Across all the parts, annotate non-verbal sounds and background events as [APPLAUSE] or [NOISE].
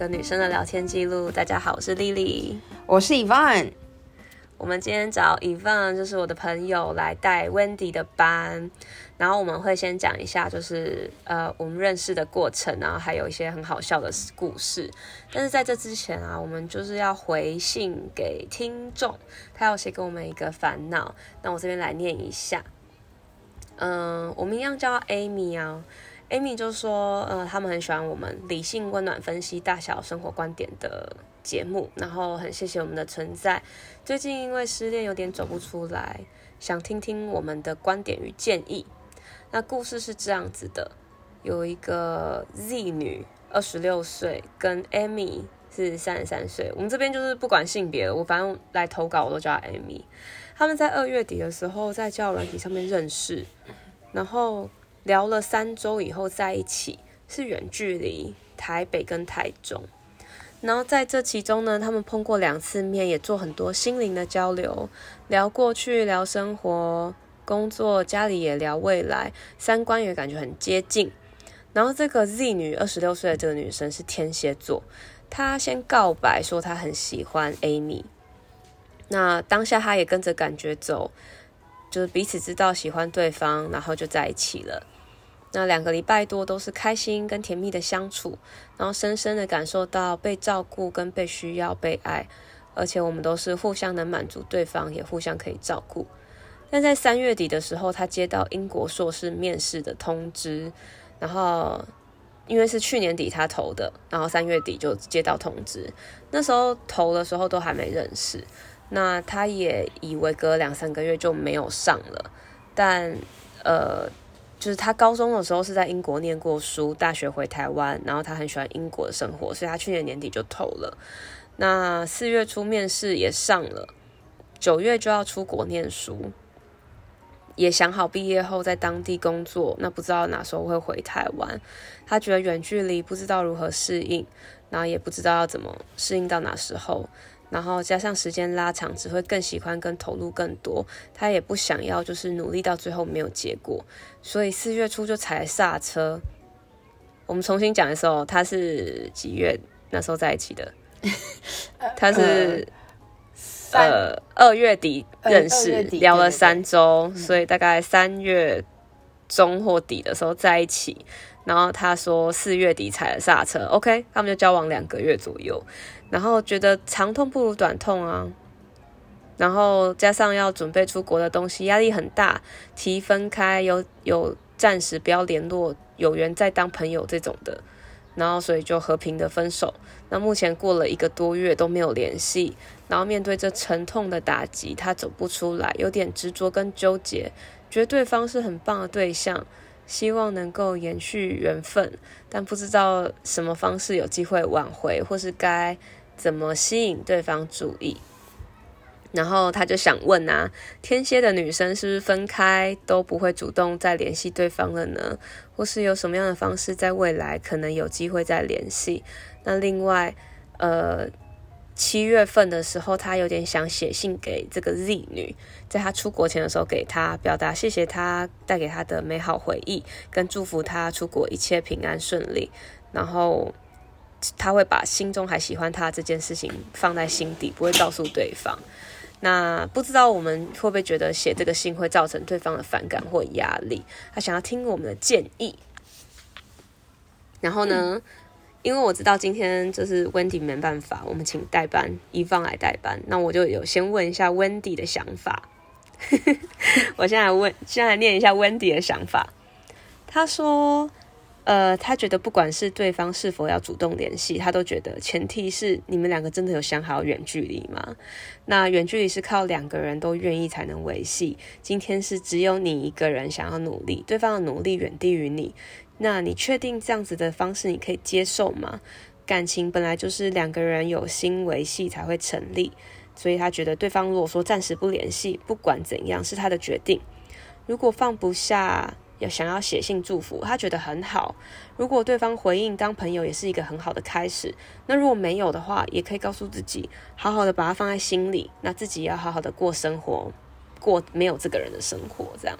个女生的聊天记录。大家好，我是丽丽，我是 Yvonne。我们今天找 Yvonne，就是我的朋友来带 Wendy 的班。然后我们会先讲一下，就是呃我们认识的过程，然后还有一些很好笑的故事。但是在这之前啊，我们就是要回信给听众，他要写给我们一个烦恼。那我这边来念一下。嗯、呃，我们一样叫 Amy 啊。Amy 就说，呃，他们很喜欢我们理性温暖分析大小生活观点的节目，然后很谢谢我们的存在。最近因为失恋有点走不出来，想听听我们的观点与建议。那故事是这样子的，有一个 Z 女，二十六岁，跟 Amy 是三十三岁。我们这边就是不管性别，我反正来投稿我都叫 Amy。他们在二月底的时候在交友软体上面认识，然后。聊了三周以后在一起，是远距离，台北跟台中。然后在这其中呢，他们碰过两次面，也做很多心灵的交流，聊过去，聊生活、工作，家里也聊未来，三观也感觉很接近。然后这个 Z 女，二十六岁的这个女生是天蝎座，她先告白说她很喜欢 Amy，那当下她也跟着感觉走。就是彼此知道喜欢对方，然后就在一起了。那两个礼拜多都是开心跟甜蜜的相处，然后深深的感受到被照顾跟被需要、被爱，而且我们都是互相能满足对方，也互相可以照顾。但在三月底的时候，他接到英国硕士面试的通知，然后因为是去年底他投的，然后三月底就接到通知。那时候投的时候都还没认识。那他也以为隔两三个月就没有上了，但呃，就是他高中的时候是在英国念过书，大学回台湾，然后他很喜欢英国的生活，所以他去年年底就投了。那四月初面试也上了，九月就要出国念书，也想好毕业后在当地工作，那不知道哪时候会回台湾。他觉得远距离不知道如何适应，然后也不知道要怎么适应到哪时候。然后加上时间拉长，只会更喜欢跟投入更多。他也不想要，就是努力到最后没有结果，所以四月初就踩刹车。我们重新讲的时候，他是几月那时候在一起的？[LAUGHS] 他是呃二月底认识，聊了三周，所以大概三月中或底的时候在一起。然后他说四月底踩了刹车，OK，他们就交往两个月左右。然后觉得长痛不如短痛啊，然后加上要准备出国的东西，压力很大，提分开，有有暂时不要联络，有缘再当朋友这种的，然后所以就和平的分手。那目前过了一个多月都没有联系，然后面对这沉痛的打击，他走不出来，有点执着跟纠结，觉得对方是很棒的对象。希望能够延续缘分，但不知道什么方式有机会挽回，或是该怎么吸引对方注意。然后他就想问啊，天蝎的女生是不是分开都不会主动再联系对方了呢？或是有什么样的方式在未来可能有机会再联系？那另外，呃。七月份的时候，他有点想写信给这个 Z 女，在他出国前的时候给他表达谢谢他带给他的美好回忆，跟祝福他出国一切平安顺利。然后他会把心中还喜欢他这件事情放在心底，不会告诉对方。那不知道我们会不会觉得写这个信会造成对方的反感或压力？他想要听我们的建议。然后呢？因为我知道今天就是 Wendy 没办法，我们请代班一方来代班，那我就有先问一下 Wendy 的想法。[LAUGHS] 我现在问，现在念一下 Wendy 的想法。他说，呃，他觉得不管是对方是否要主动联系，他都觉得前提是你们两个真的有想好远距离吗？那远距离是靠两个人都愿意才能维系。今天是只有你一个人想要努力，对方的努力远低于你。那你确定这样子的方式你可以接受吗？感情本来就是两个人有心维系才会成立，所以他觉得对方如果说暂时不联系，不管怎样是他的决定。如果放不下，要想要写信祝福，他觉得很好。如果对方回应当朋友，也是一个很好的开始。那如果没有的话，也可以告诉自己，好好的把它放在心里。那自己要好好的过生活，过没有这个人的生活，这样。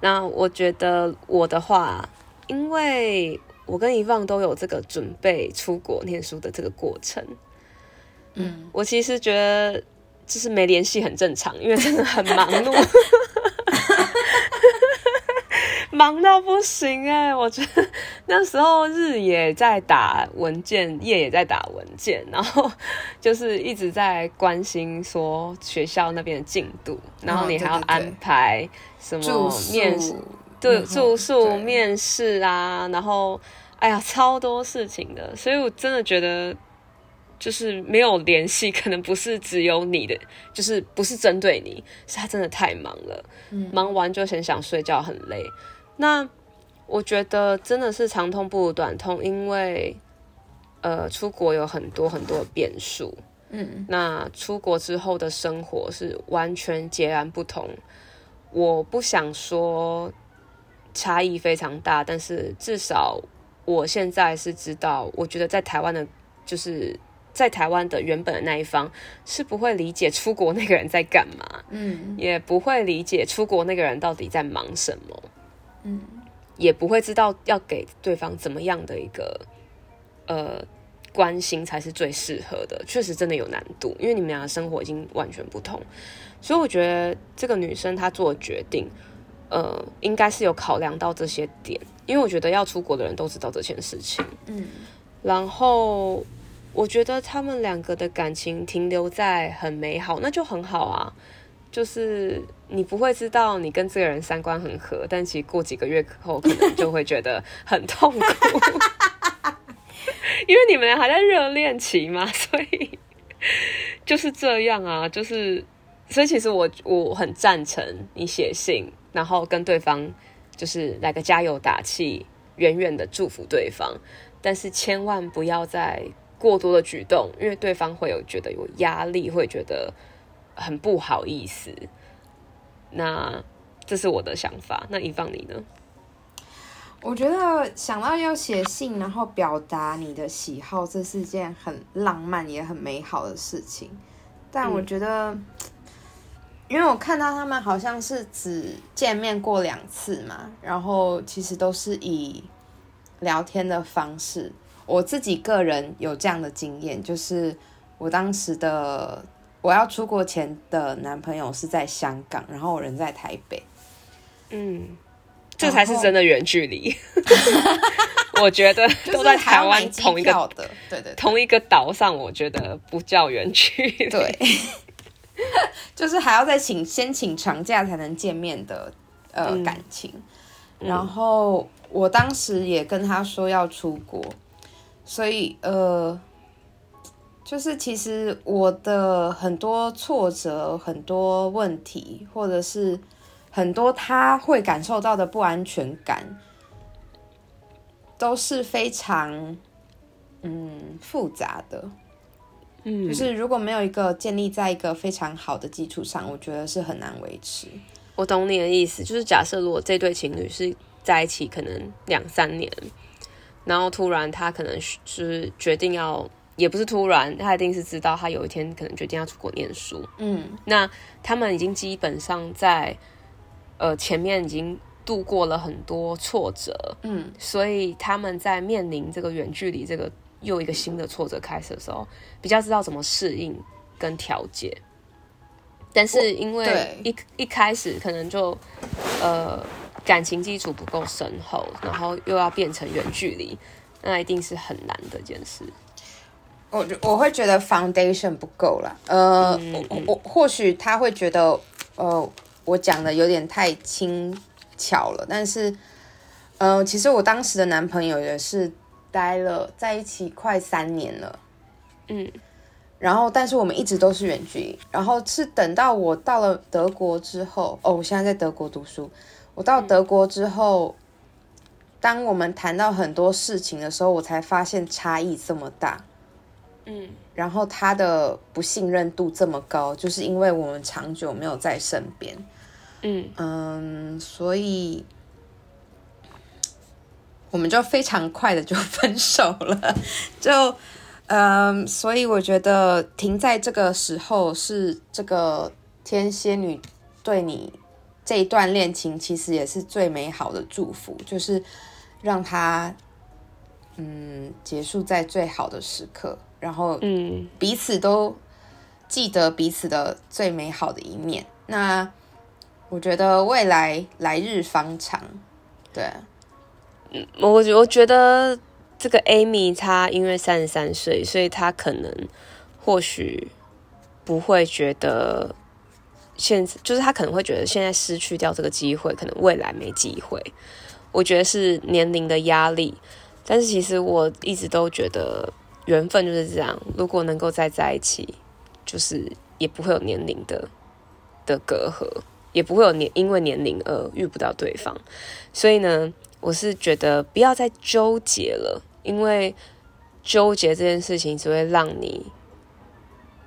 那我觉得我的话，因为我跟 Yvonne 都有这个准备出国念书的这个过程。嗯，我其实觉得就是没联系很正常，因为真的很忙碌。[LAUGHS] 忙到不行哎、欸！我觉得 [LAUGHS] 那时候日也在打文件，夜也在打文件，然后 [LAUGHS] 就是一直在关心说学校那边的进度，然后你还要安排什么面试，对，住宿、面试啊，然后哎呀，超多事情的，所以我真的觉得就是没有联系，可能不是只有你的，就是不是针对你，是他真的太忙了，忙完就很想睡觉，很累。那我觉得真的是长痛不如短痛，因为呃，出国有很多很多的变数，嗯，那出国之后的生活是完全截然不同。我不想说差异非常大，但是至少我现在是知道，我觉得在台湾的，就是在台湾的原本的那一方是不会理解出国那个人在干嘛，嗯，也不会理解出国那个人到底在忙什么。嗯，也不会知道要给对方怎么样的一个呃关心才是最适合的，确实真的有难度，因为你们俩的生活已经完全不同，所以我觉得这个女生她做决定，呃，应该是有考量到这些点，因为我觉得要出国的人都知道这件事情，嗯，然后我觉得他们两个的感情停留在很美好，那就很好啊。就是你不会知道你跟这个人三观很合，但其实过几个月后可能就会觉得很痛苦，[LAUGHS] 因为你们还在热恋期嘛，所以就是这样啊，就是所以其实我我很赞成你写信，然后跟对方就是来个加油打气，远远的祝福对方，但是千万不要再过多的举动，因为对方会有觉得有压力，会觉得。很不好意思，那这是我的想法。那 Yvonne 你呢？我觉得想到要写信，然后表达你的喜好，这是件很浪漫也很美好的事情。但我觉得，嗯、因为我看到他们好像是只见面过两次嘛，然后其实都是以聊天的方式。我自己个人有这样的经验，就是我当时的。我要出国前的男朋友是在香港，然后我人在台北。嗯，这才是真的 [LAUGHS] 远距离。[LAUGHS] 我觉得 [LAUGHS] 都在台湾同一个的，对对，对，同一个岛上，我觉得不叫远距离。对，就是还要再请先请长假才能见面的呃、嗯、感情。然后我当时也跟他说要出国，所以呃。就是其实我的很多挫折、很多问题，或者是很多他会感受到的不安全感，都是非常嗯复杂的。嗯，就是如果没有一个建立在一个非常好的基础上，我觉得是很难维持。我懂你的意思，就是假设如果这对情侣是在一起可能两三年，然后突然他可能是决定要。也不是突然，他一定是知道他有一天可能决定要出国念书。嗯，那他们已经基本上在呃前面已经度过了很多挫折。嗯，所以他们在面临这个远距离这个又一个新的挫折开始的时候，比较知道怎么适应跟调节。但是因为一一开始可能就呃感情基础不够深厚，然后又要变成远距离，那一定是很难的一件事。我我会觉得 foundation 不够了，呃，嗯、我我或许他会觉得，呃，我讲的有点太轻巧了，但是，呃，其实我当时的男朋友也是待了在一起快三年了，嗯，然后但是我们一直都是远距离，然后是等到我到了德国之后，哦，我现在在德国读书，我到德国之后，嗯、当我们谈到很多事情的时候，我才发现差异这么大。嗯，然后他的不信任度这么高，就是因为我们长久没有在身边。嗯嗯，所以我们就非常快的就分手了。[LAUGHS] 就嗯，所以我觉得停在这个时候是这个天蝎女对你这一段恋情其实也是最美好的祝福，就是让他嗯结束在最好的时刻，然后嗯彼此都记得彼此的最美好的一面。那我觉得未来来日方长，对，嗯，我我觉得这个 Amy 她因为三十三岁，所以她可能或许不会觉得现就是她可能会觉得现在失去掉这个机会，可能未来没机会。我觉得是年龄的压力，但是其实我一直都觉得缘分就是这样，如果能够再在一起，就是也不会有年龄的的隔阂。也不会有年因为年龄而遇不到对方，所以呢，我是觉得不要再纠结了，因为纠结这件事情只会让你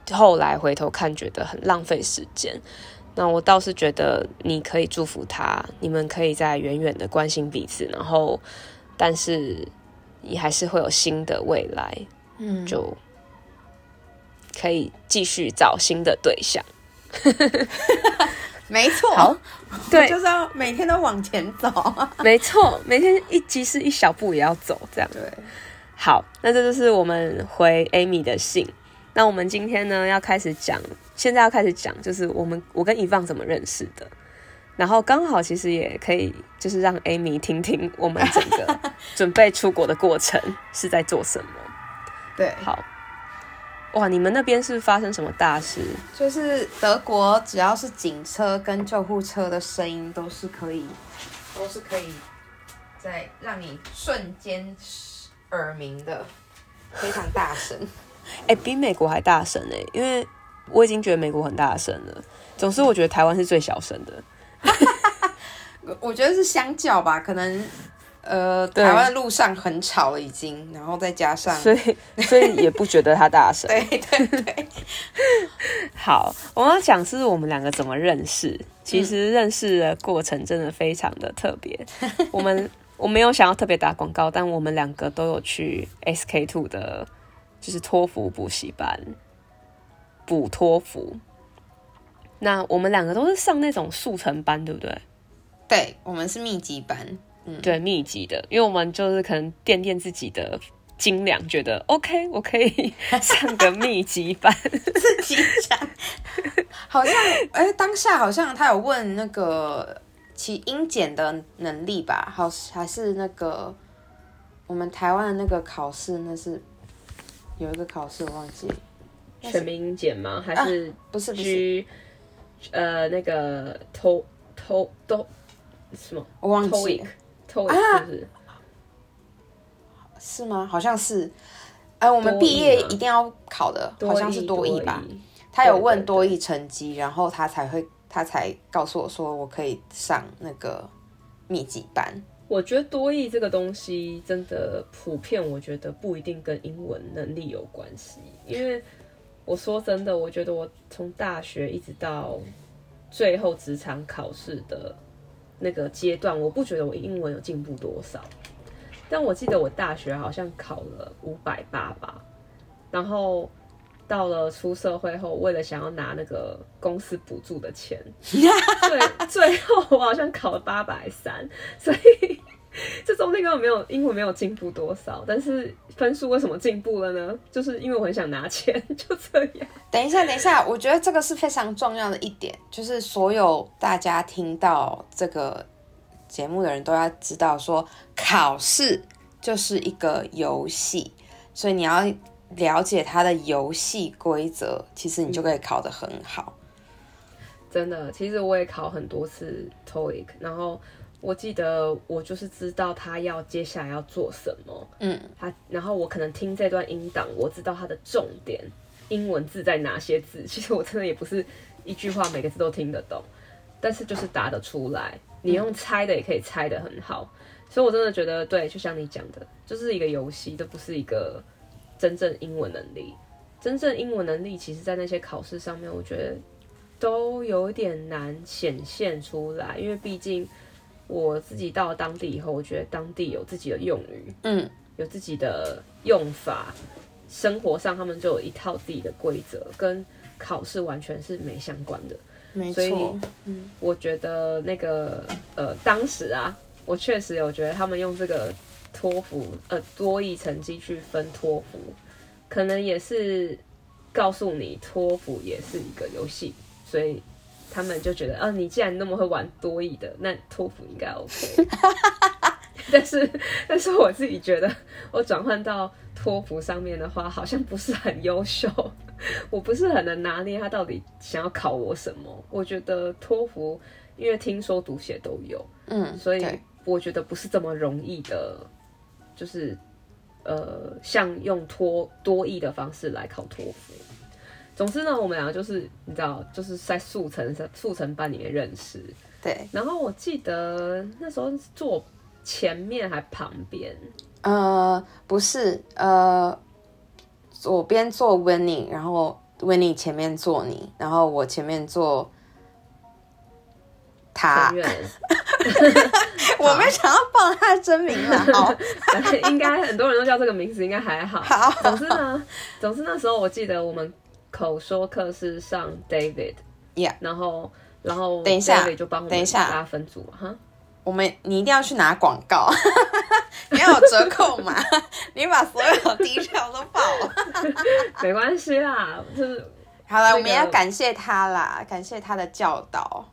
后来回头看觉得很浪费时间。那我倒是觉得你可以祝福他，你们可以在远远的关心彼此，然后但是你还是会有新的未来，嗯，就可以继续找新的对象。[LAUGHS] 没错，好，[LAUGHS] 对，就是要每天都往前走。[LAUGHS] 没错，每天一即使一小步也要走，这样。对，好，那这就是我们回 Amy 的信。那我们今天呢要开始讲，现在要开始讲，就是我们我跟 Yvonne 怎么认识的。然后刚好其实也可以，就是让 Amy 听听我们整个准备出国的过程是在做什么。对，好。哇，你们那边是发生什么大事？就是德国，只要是警车跟救护车的声音，都是可以，都是可以在让你瞬间耳鸣的，非常大声。[LAUGHS] 哎、欸，比美国还大声哎、欸，因为我已经觉得美国很大声了，总是我觉得台湾是最小声的。[LAUGHS] 我觉得是相较吧，可能。呃，台湾路上很吵了，已经，然后再加上，所以所以也不觉得他大声。对 [LAUGHS] 对对。[LAUGHS] 好，我们要讲是我们两个怎么认识。其实认识的过程真的非常的特别。嗯、[LAUGHS] 我们我没有想要特别打广告，但我们两个都有去 SK Two 的，就是托福补习班补托福。那我们两个都是上那种速成班，对不对？对，我们是密集班。嗯，对，密集的，因为我们就是可能垫垫自己的斤两，觉得 OK，我可以 [LAUGHS] 上个密集班。[LAUGHS] 自己讲，好像哎、欸，当下好像他有问那个其英检的能力吧？好，还是那个我们台湾的那个考试，那是有一个考试我忘记，全民英检吗？还是、啊、不是不是？呃，那个偷偷都什么？我忘记了。啊，是吗？好像是，哎、呃，我们毕业一定要考的，好像是多益吧？他有问多益成绩，然后他才会，他才告诉我说，我可以上那个密集班。我觉得多益这个东西真的普遍，我觉得不一定跟英文能力有关系。因为我说真的，我觉得我从大学一直到最后职场考试的。那个阶段，我不觉得我英文有进步多少，但我记得我大学好像考了五百八吧，然后到了出社会后，为了想要拿那个公司补助的钱，[LAUGHS] 最最后我好像考了八百三，所以。[LAUGHS] 这中间根本没有英文没有进步多少，但是分数为什么进步了呢？就是因为我很想拿钱，就这样。等一下，等一下，我觉得这个是非常重要的一点，就是所有大家听到这个节目的人都要知道说，说考试就是一个游戏，所以你要了解它的游戏规则，其实你就可以考得很好。真的，其实我也考很多次 TOEIC，然后。我记得我就是知道他要接下来要做什么，嗯，他然后我可能听这段音档，我知道他的重点，英文字在哪些字。其实我真的也不是一句话每个字都听得懂，但是就是答得出来。你用猜的也可以猜得很好，所以我真的觉得对，就像你讲的，就是一个游戏，都不是一个真正英文能力。真正英文能力，其实在那些考试上面，我觉得都有点难显现出来，因为毕竟。我自己到了当地以后，我觉得当地有自己的用语，嗯，有自己的用法，生活上他们就有一套自己的规则，跟考试完全是没相关的。没错，所以，嗯，我觉得那个呃，当时啊，我确实有觉得他们用这个托福呃多益成绩去分托福，可能也是告诉你托福也是一个游戏，所以他们就觉得啊，你既然那么会玩多益的，那托福应该 OK。[LAUGHS] 但是，[LAUGHS] 但是我自己觉得，我转换到托福上面的话，好像不是很优秀。[LAUGHS] 我不是很能拿捏他到底想要考我什么。我觉得托福，因为听说读写都有，嗯，所以我觉得不是这么容易的，就是呃，像用托多益的方式来考托福。总之呢，我们两个就是你知道，就是在速成速成班里面认识，对。然后我记得那时候坐前面还旁边，呃，不是，呃。左边坐 Winnie，然后 Winnie 前面坐你，然后我前面坐他。[LAUGHS] 我没想要报他的真名了，好，[LAUGHS] 应该很多人都叫这个名字，应该还好。好，总之呢，总之那时候我记得我们口说课是上 David，Yeah，然后然后等一下就帮我们大家分组哈。我们你一定要去拿广告，[LAUGHS] 你要有折扣嘛？[LAUGHS] 你把所有低票都报。了，[LAUGHS] 没关系啦，就是好了，我们要感谢他啦，感谢他的教导，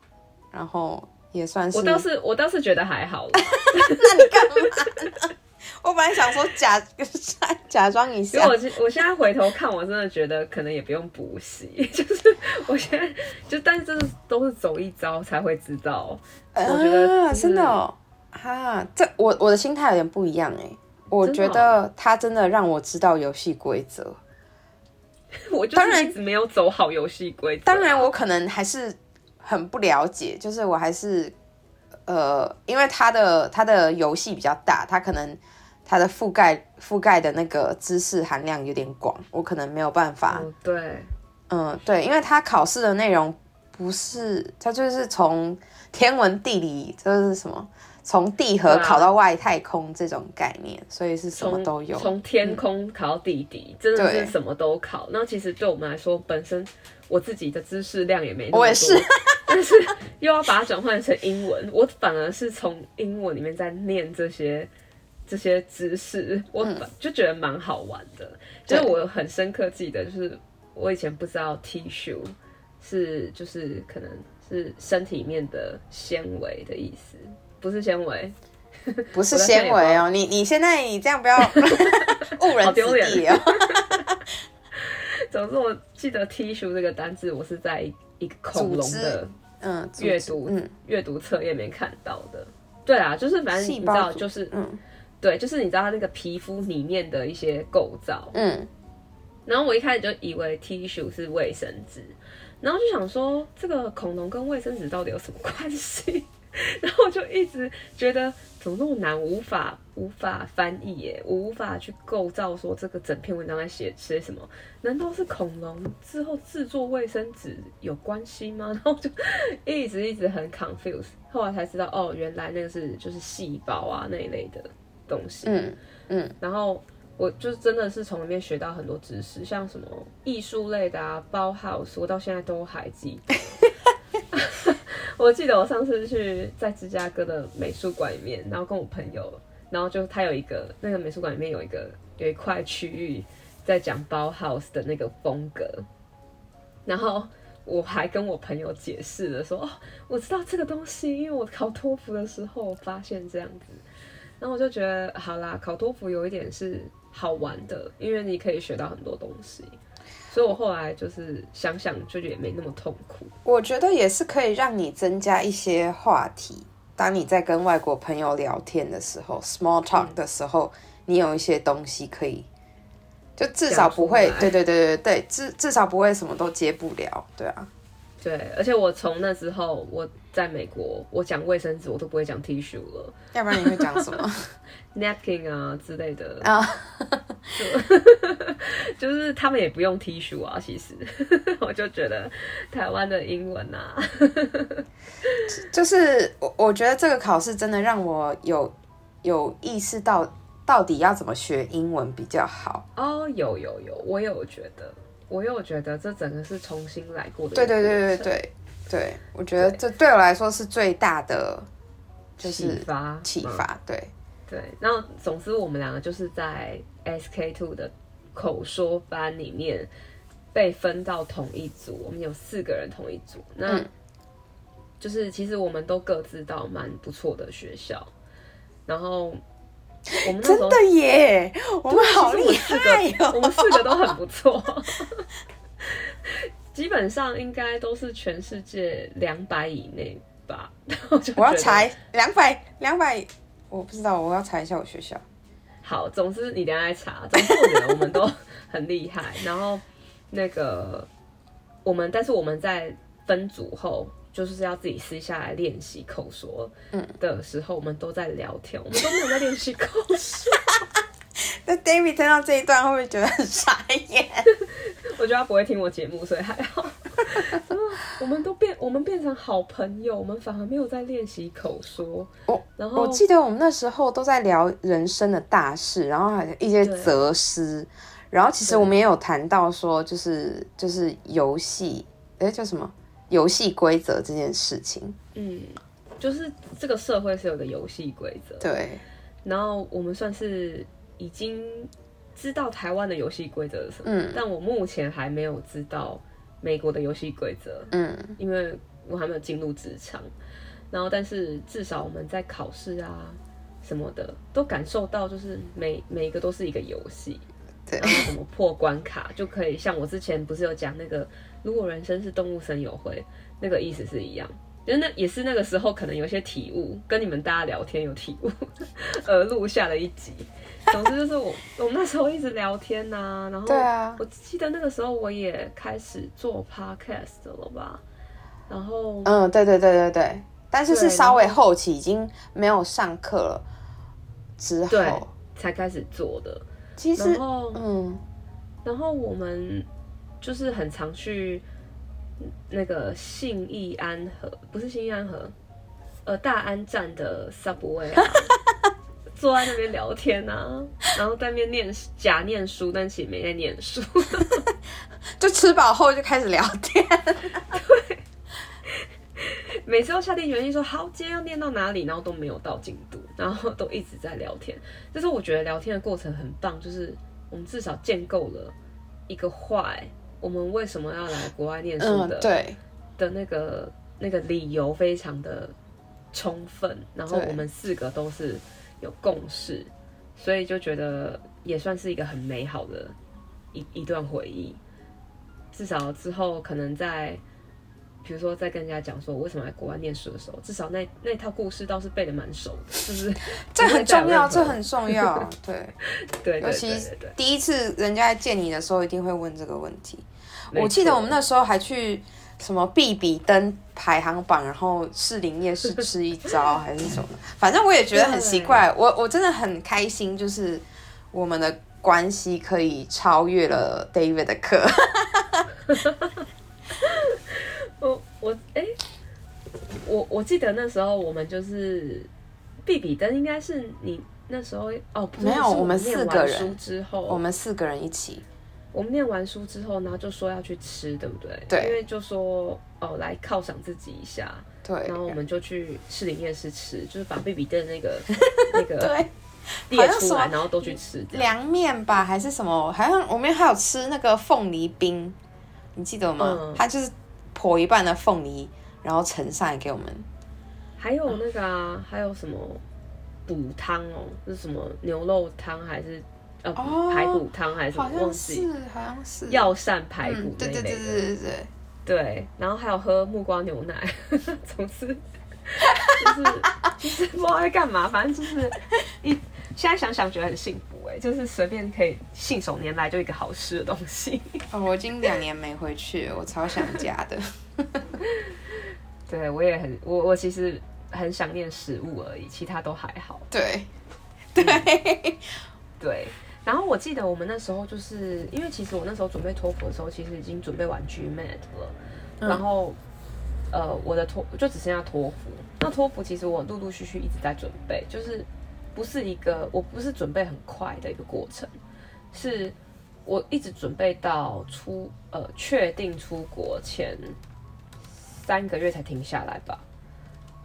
然后也算是我倒是我倒是觉得还好了，那你干嘛？我本来想说假 [LAUGHS] 假装一下，我我现在回头看，我真的觉得可能也不用补习，[LAUGHS] 就是我现在就但是这都是走一遭才会知道。我觉得、啊、真的哦，哈，这我我的心态有点不一样哎。我觉得他真的让我知道游戏规则。[LAUGHS] 我就是一直没有走好游戏规则。当然，我可能还是很不了解，就是我还是呃，因为他的他的游戏比较大，他可能他的覆盖覆盖的那个知识含量有点广，我可能没有办法。哦、对，嗯，对，因为它考试的内容不是，它就是从。天文地理就是什么？从地核考到外太空这种概念，啊、所以是什么都有。从天空考到地底，嗯、真的是什么都考。那其实对我们来说，本身我自己的知识量也没那么多，我也是，[LAUGHS] 但是又要把它转换成英文，我反而是从英文里面在念这些这些知识，我就觉得蛮好玩的。嗯、就是我很深刻记得，就是我以前不知道 tissue 是就是可能。是身体里面的纤维的意思，不是纤维，不是 [LAUGHS] 纤维哦。你你现在你这样不要 [LAUGHS] 误人子弟哦。[LAUGHS] 总之，我记得 tissue 这个单字，我是在一个恐龙的嗯阅读嗯阅读册页面看到的。对啊，就是反正你知道，就是嗯对，就是你知道它那个皮肤里面的一些构造嗯。然后我一开始就以为 tissue 是卫生纸。然后就想说，这个恐龙跟卫生纸到底有什么关系？[LAUGHS] 然后我就一直觉得怎么那么难，无法无法翻译耶，我无法去构造说这个整篇文章在写些什么？难道是恐龙之后制作卫生纸有关系吗？[LAUGHS] 然后就一直一直很 confused，后来才知道哦，原来那个是就是细胞啊那一类的东西。嗯嗯，然后。我就真的是从里面学到很多知识，像什么艺术类的啊，包 house，我到现在都还记得。[LAUGHS] 我记得我上次去在芝加哥的美术馆里面，然后跟我朋友，然后就他有一个那个美术馆里面有一个有一块区域在讲包 house 的那个风格，然后我还跟我朋友解释了说，哦，我知道这个东西，因为我考托福的时候发现这样子，然后我就觉得好啦，考托福有一点是。好玩的，因为你可以学到很多东西，所以我后来就是想想，就也没那么痛苦。我觉得也是可以让你增加一些话题。当你在跟外国朋友聊天的时候，small talk 的时候，嗯、你有一些东西可以，就至少不会，对对对对对，至至少不会什么都接不了，对啊。对，而且我从那之后，我在美国，我讲卫生纸我都不会讲 tissue 了，要不然你会讲什么？[LAUGHS] Napkin 啊之类的。啊？就，[LAUGHS] 就是他们也不用 tissue 啊，其实。[LAUGHS] 我就觉得台湾的英文啊，就是我我觉得这个考试真的让我有有意识到到底要怎么学英文比较好。哦，有有有，我有觉得。我有觉得这整个是重新来过的。对对对对对对，我觉得这对我来说是最大的，就是启发启发。对对，然后总之我们两个就是在 SK Two 的口说班里面被分到同一组，我们有四个人同一组。那、嗯、就是其实我们都各自到蛮不错的学校，然后我们真的耶，我们好厉害哦，我们四个都很不错，[LAUGHS] 基本上应该都是全世界两百以内吧。[LAUGHS] 我，我要猜两百两百。我不知道，我要查一下我学校。好，总之你等下来查。总之我觉得我们都很厉害。然后那个我们，但是我们在分组后，就是要自己私下来练习口说。嗯，的时候我们都在聊天，我们都没有在练习口说。[LAUGHS] [LAUGHS] 那 David 听到这一段会不会觉得很傻眼？[LAUGHS] 我觉得他不会听我节目，所以还好。[LAUGHS] 我们都变，我们变成好朋友，我们反而没有在练习口说。哦，然后我记得我们那时候都在聊人生的大事，然后还有一些哲思。然后其实我们也有谈到说，就是就是游戏，哎，叫什么游戏规则这件事情。嗯，就是这个社会是有个游戏规则。对。然后我们算是已经知道台湾的游戏规则是什么，嗯，但我目前还没有知道。美国的游戏规则，嗯，因为我还没有进入职场，然后但是至少我们在考试啊什么的都感受到，就是每每一个都是一个游戏，对，然后怎么破关卡就可以，像我之前不是有讲那个，如果人生是动物森友会，那个意思是一样，就是那也是那个时候可能有些体悟，跟你们大家聊天有体悟而 [LAUGHS] 录下了一集。总之就是我，[LAUGHS] 我们那时候一直聊天呐、啊，然后对啊，我记得那个时候我也开始做 podcast 了吧，然后嗯，对对对对对，但是是稍微后期已经没有上课了之后才开始做的。其实，然后嗯，然后我们就是很常去那个信义安和，不是信义安和，呃，大安站的 subway、啊。[LAUGHS] 坐在那边聊天啊，[LAUGHS] 然后在那边念假念书，但其实没在念书，[LAUGHS] 就吃饱后就开始聊天。[LAUGHS] 对，每次都下定决心说好，今天要念到哪里，然后都没有到进度，然后都一直在聊天。就是我觉得聊天的过程很棒，就是我们至少建构了一个 why，我们为什么要来国外念书的，嗯、对的那个那个理由非常的充分，然后我们四个都是。有共识，所以就觉得也算是一个很美好的一一段回忆。至少之后可能在，比如说在跟人家讲说我为什么来国外念书的时候，至少那那套故事倒是背的蛮熟的，是 [LAUGHS] 不是？这很重要，这很重要。对 [LAUGHS] 对，尤其第一次人家见你的时候，一定会问这个问题。我记得我们那时候还去。什么必比登排行榜，然后士林夜市吃一招还是什么？[LAUGHS] 反正我也觉得很奇怪。我我真的很开心，就是我们的关系可以超越了 David 的课。[LAUGHS] 我我哎、欸，我我记得那时候我们就是必比登，应该是你那时候哦，不没有，我们四个人之后，我们四个人一起。我们念完书之后，然后就说要去吃，对不对？对。因为就说哦，来犒赏自己一下。对。然后我们就去士林夜市吃，就是把 baby 的那个 [LAUGHS] 那个列出来，然后都去吃。凉面吧，还是什么？好像我们还有吃那个凤梨冰，你记得吗？嗯、它就是剖一半的凤梨，然后盛上来给我们。还有那个啊，嗯、还有什么补汤哦？是什么牛肉汤还是？呃，排骨汤还是什么？忘记，好像是药膳排骨那类的。对对对对对对，然后还有喝木瓜牛奶，[LAUGHS] 总之就是就是不知道在干嘛，反正就是一现在想想觉得很幸福哎，就是随便可以信手拈来就一个好吃的东西。哦，我已经两年没回去了，我超想家的。[LAUGHS] 对，我也很我我其实很想念食物而已，其他都还好。对对、嗯、对。然后我记得我们那时候就是因为其实我那时候准备托福的时候，其实已经准备完 GMAT 了。嗯、然后，呃，我的托就只剩下托福。那托福其实我陆陆续续一直在准备，就是不是一个我不是准备很快的一个过程，是我一直准备到出呃确定出国前三个月才停下来吧。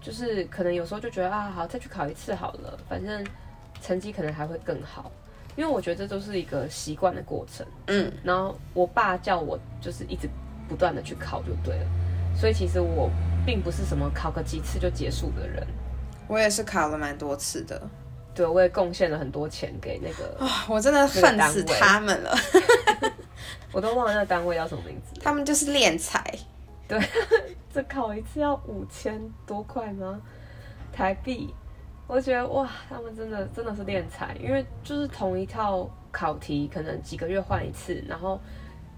就是可能有时候就觉得啊好再去考一次好了，反正。成绩可能还会更好。因为我觉得这都是一个习惯的过程。嗯，然后我爸叫我就是一直不断的去考就对了，所以其实我并不是什么考个几次就结束的人。我也是考了蛮多次的。对，我也贡献了很多钱给那个啊、哦，我真的恨死他们了。[LAUGHS] 我都忘了那个单位叫什么名字。他们就是敛财。对，[LAUGHS] 这考一次要五千多块吗？台币。我觉得哇，他们真的真的是敛财，因为就是同一套考题，可能几个月换一次，然后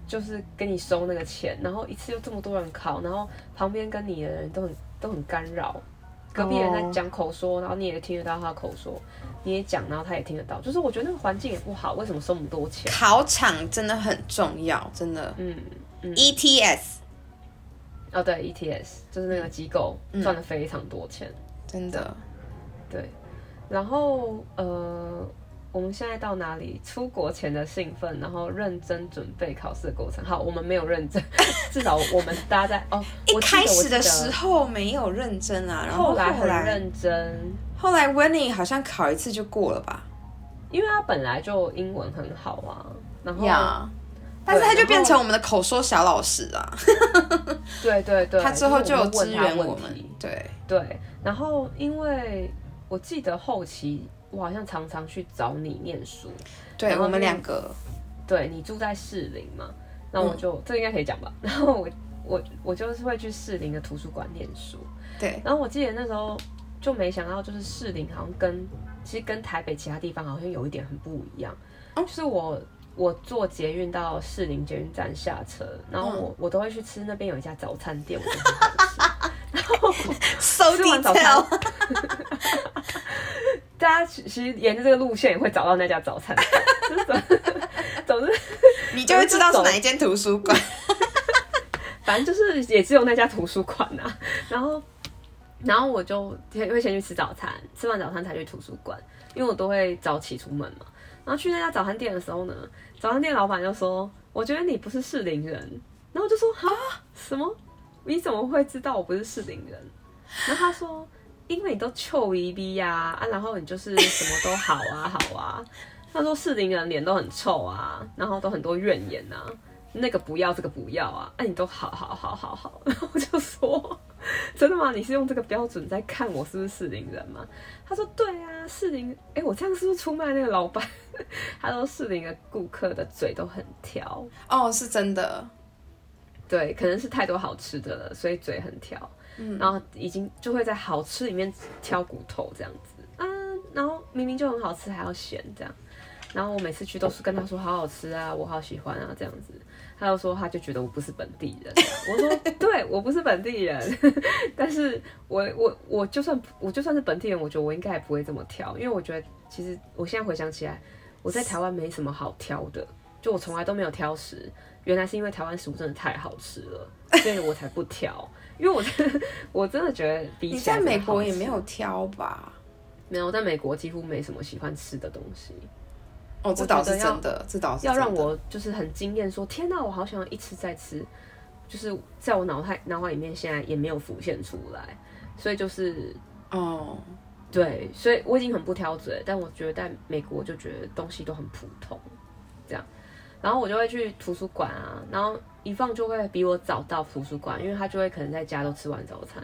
就是给你收那个钱，然后一次又这么多人考，然后旁边跟你的人都很都很干扰，隔壁人在讲口说，然后你也听得到他口说，你也讲，然后他也听得到，就是我觉得那个环境也不好，为什么收那么多钱？考场真的很重要，真的。嗯，嗯，ETS，哦对，ETS 就是那个机构赚了非常多钱，嗯、真的。对，然后呃，我们现在到哪里？出国前的兴奋，然后认真准备考试的过程。好，我们没有认真，[LAUGHS] 至少我们大家在哦，一开始的时候没有认真啊，然后后来很认真。后来 Winnie 好像考一次就过了吧？因为他本来就英文很好啊，然后，yeah, 但是他就变成我们的口说小老师啊。对对对，[LAUGHS] 他之后就有支援我们。对对，然后因为。我记得后期我好像常常去找你念书，对我们两个，对你住在士林嘛，那我就、嗯、这应该可以讲吧。[LAUGHS] 然后我我我就是会去士林的图书馆念书，对。然后我记得那时候就没想到，就是士林好像跟其实跟台北其他地方好像有一点很不一样。嗯、就是我我坐捷运到士林捷运站下车，然后我、嗯、我都会去吃那边有一家早餐店。然后吃完早餐。[LAUGHS] 大家其实沿着这个路线也会找到那家早餐店，总之 [LAUGHS] 你就会知道是哪一间图书馆。[LAUGHS] 反正就是也只有那家图书馆啊。然后，然后我就会先去吃早餐，吃完早餐才去图书馆，因为我都会早起出门嘛。然后去那家早餐店的时候呢，早餐店老板就说：“我觉得你不是适龄人。”然后我就说：“啊，什么？你怎么会知道我不是士林人？” [LAUGHS] 然后他说。因为你都臭一逼呀啊，然后你就是什么都好啊 [LAUGHS] 好啊。他说士林人脸都很臭啊，然后都很多怨言啊，那个不要，这个不要啊，哎、啊，你都好好好好好。[LAUGHS] 然后我就说，真的吗？你是用这个标准在看我是不是士林人吗？他说对啊，士林，哎，我这样是不是出卖那个老板？他说士林的顾客的嘴都很挑哦，是真的，对，可能是太多好吃的了，所以嘴很挑。嗯。然后已经就会在好吃里面挑骨头这样子，嗯，然后明明就很好吃还要嫌这样，然后我每次去都是跟他说好好吃啊，我好喜欢啊这样子，他就说他就觉得我不是本地人，[LAUGHS] 我说对，我不是本地人，[LAUGHS] 但是我我我就算我就算是本地人，我觉得我应该也不会这么挑，因为我觉得其实我现在回想起来，我在台湾没什么好挑的，就我从来都没有挑食，原来是因为台湾食物真的太好吃了，[LAUGHS] 所以我才不挑。因为我真的，[LAUGHS] 我真的觉得比起来，你在美国也没有挑吧？没有，在美国几乎没什么喜欢吃的东西。哦，这倒是真的，这倒是要让我就是很惊艳，说天哪，我好想要一吃再吃。就是在我脑海脑海里面，现在也没有浮现出来，所以就是哦，对，所以我已经很不挑嘴，但我觉得在美国就觉得东西都很普通，这样。然后我就会去图书馆啊，然后一放就会比我早到图书馆，因为他就会可能在家都吃完早餐，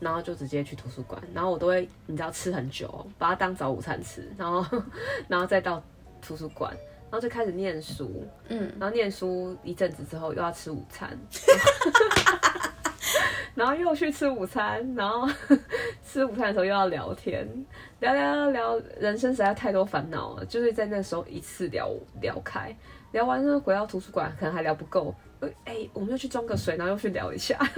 然后就直接去图书馆，然后我都会你知道吃很久，把它当早午餐吃，然后 [LAUGHS] 然后再到图书馆，然后就开始念书，嗯，然后念书一阵子之后又要吃午餐，然后又去吃午餐，然后吃午餐的时候又要聊天，聊聊聊聊，人生实在太多烦恼了，就是在那时候一次聊聊开。聊完之后回到图书馆，可能还聊不够。哎、欸，我们又去装个水，然后又去聊一下。[LAUGHS]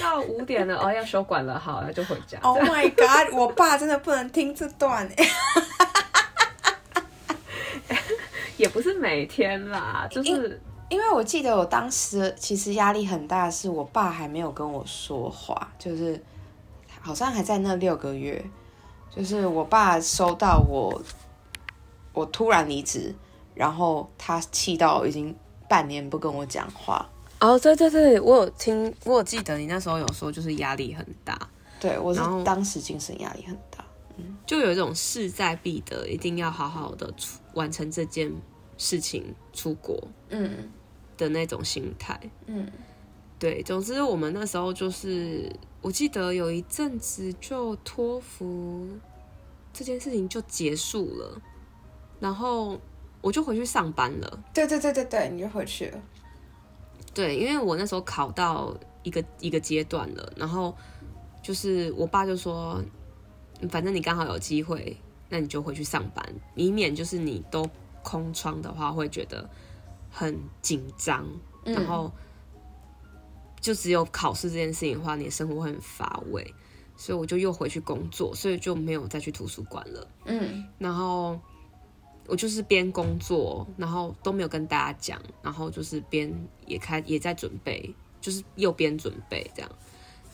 到五点了，哦，要收馆了，好，那就回家。Oh my god！我爸真的不能听这段。[LAUGHS] 也不是每天啦，就是因，因为我记得我当时其实压力很大，是我爸还没有跟我说话，就是好像还在那六个月，就是我爸收到我，我突然离职。然后他气到已经半年不跟我讲话。哦，对对对，我有听，我有记得你那时候有说，就是压力很大。对，我是当时精神压力很大。就有一种势在必得，一定要好好的出完成这件事情，出国，嗯，的那种心态，嗯，对。总之，我们那时候就是，我记得有一阵子就托福这件事情就结束了，然后我就回去上班了。对对对对对，你就回去了。对，因为我那时候考到一个一个阶段了，然后就是我爸就说，反正你刚好有机会，那你就回去上班，以免就是你都空窗的话，会觉得很紧张，然后就只有考试这件事情的话，你的生活会很乏味，所以我就又回去工作，所以就没有再去图书馆了。嗯，然后。我就是边工作，然后都没有跟大家讲，然后就是边也开也在准备，就是又边准备这样，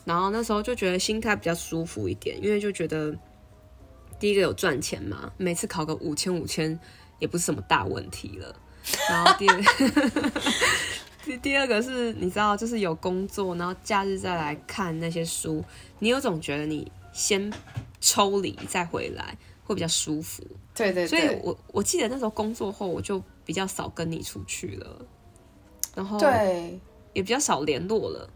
然后那时候就觉得心态比较舒服一点，因为就觉得第一个有赚钱嘛，每次考个五千五千也不是什么大问题了，然后第二第第二个是你知道，就是有工作，然后假日再来看那些书，你有种觉得你先抽离再回来。会比较舒服，对对对，所以我我记得那时候工作后，我就比较少跟你出去了，然后对，也比较少联络了。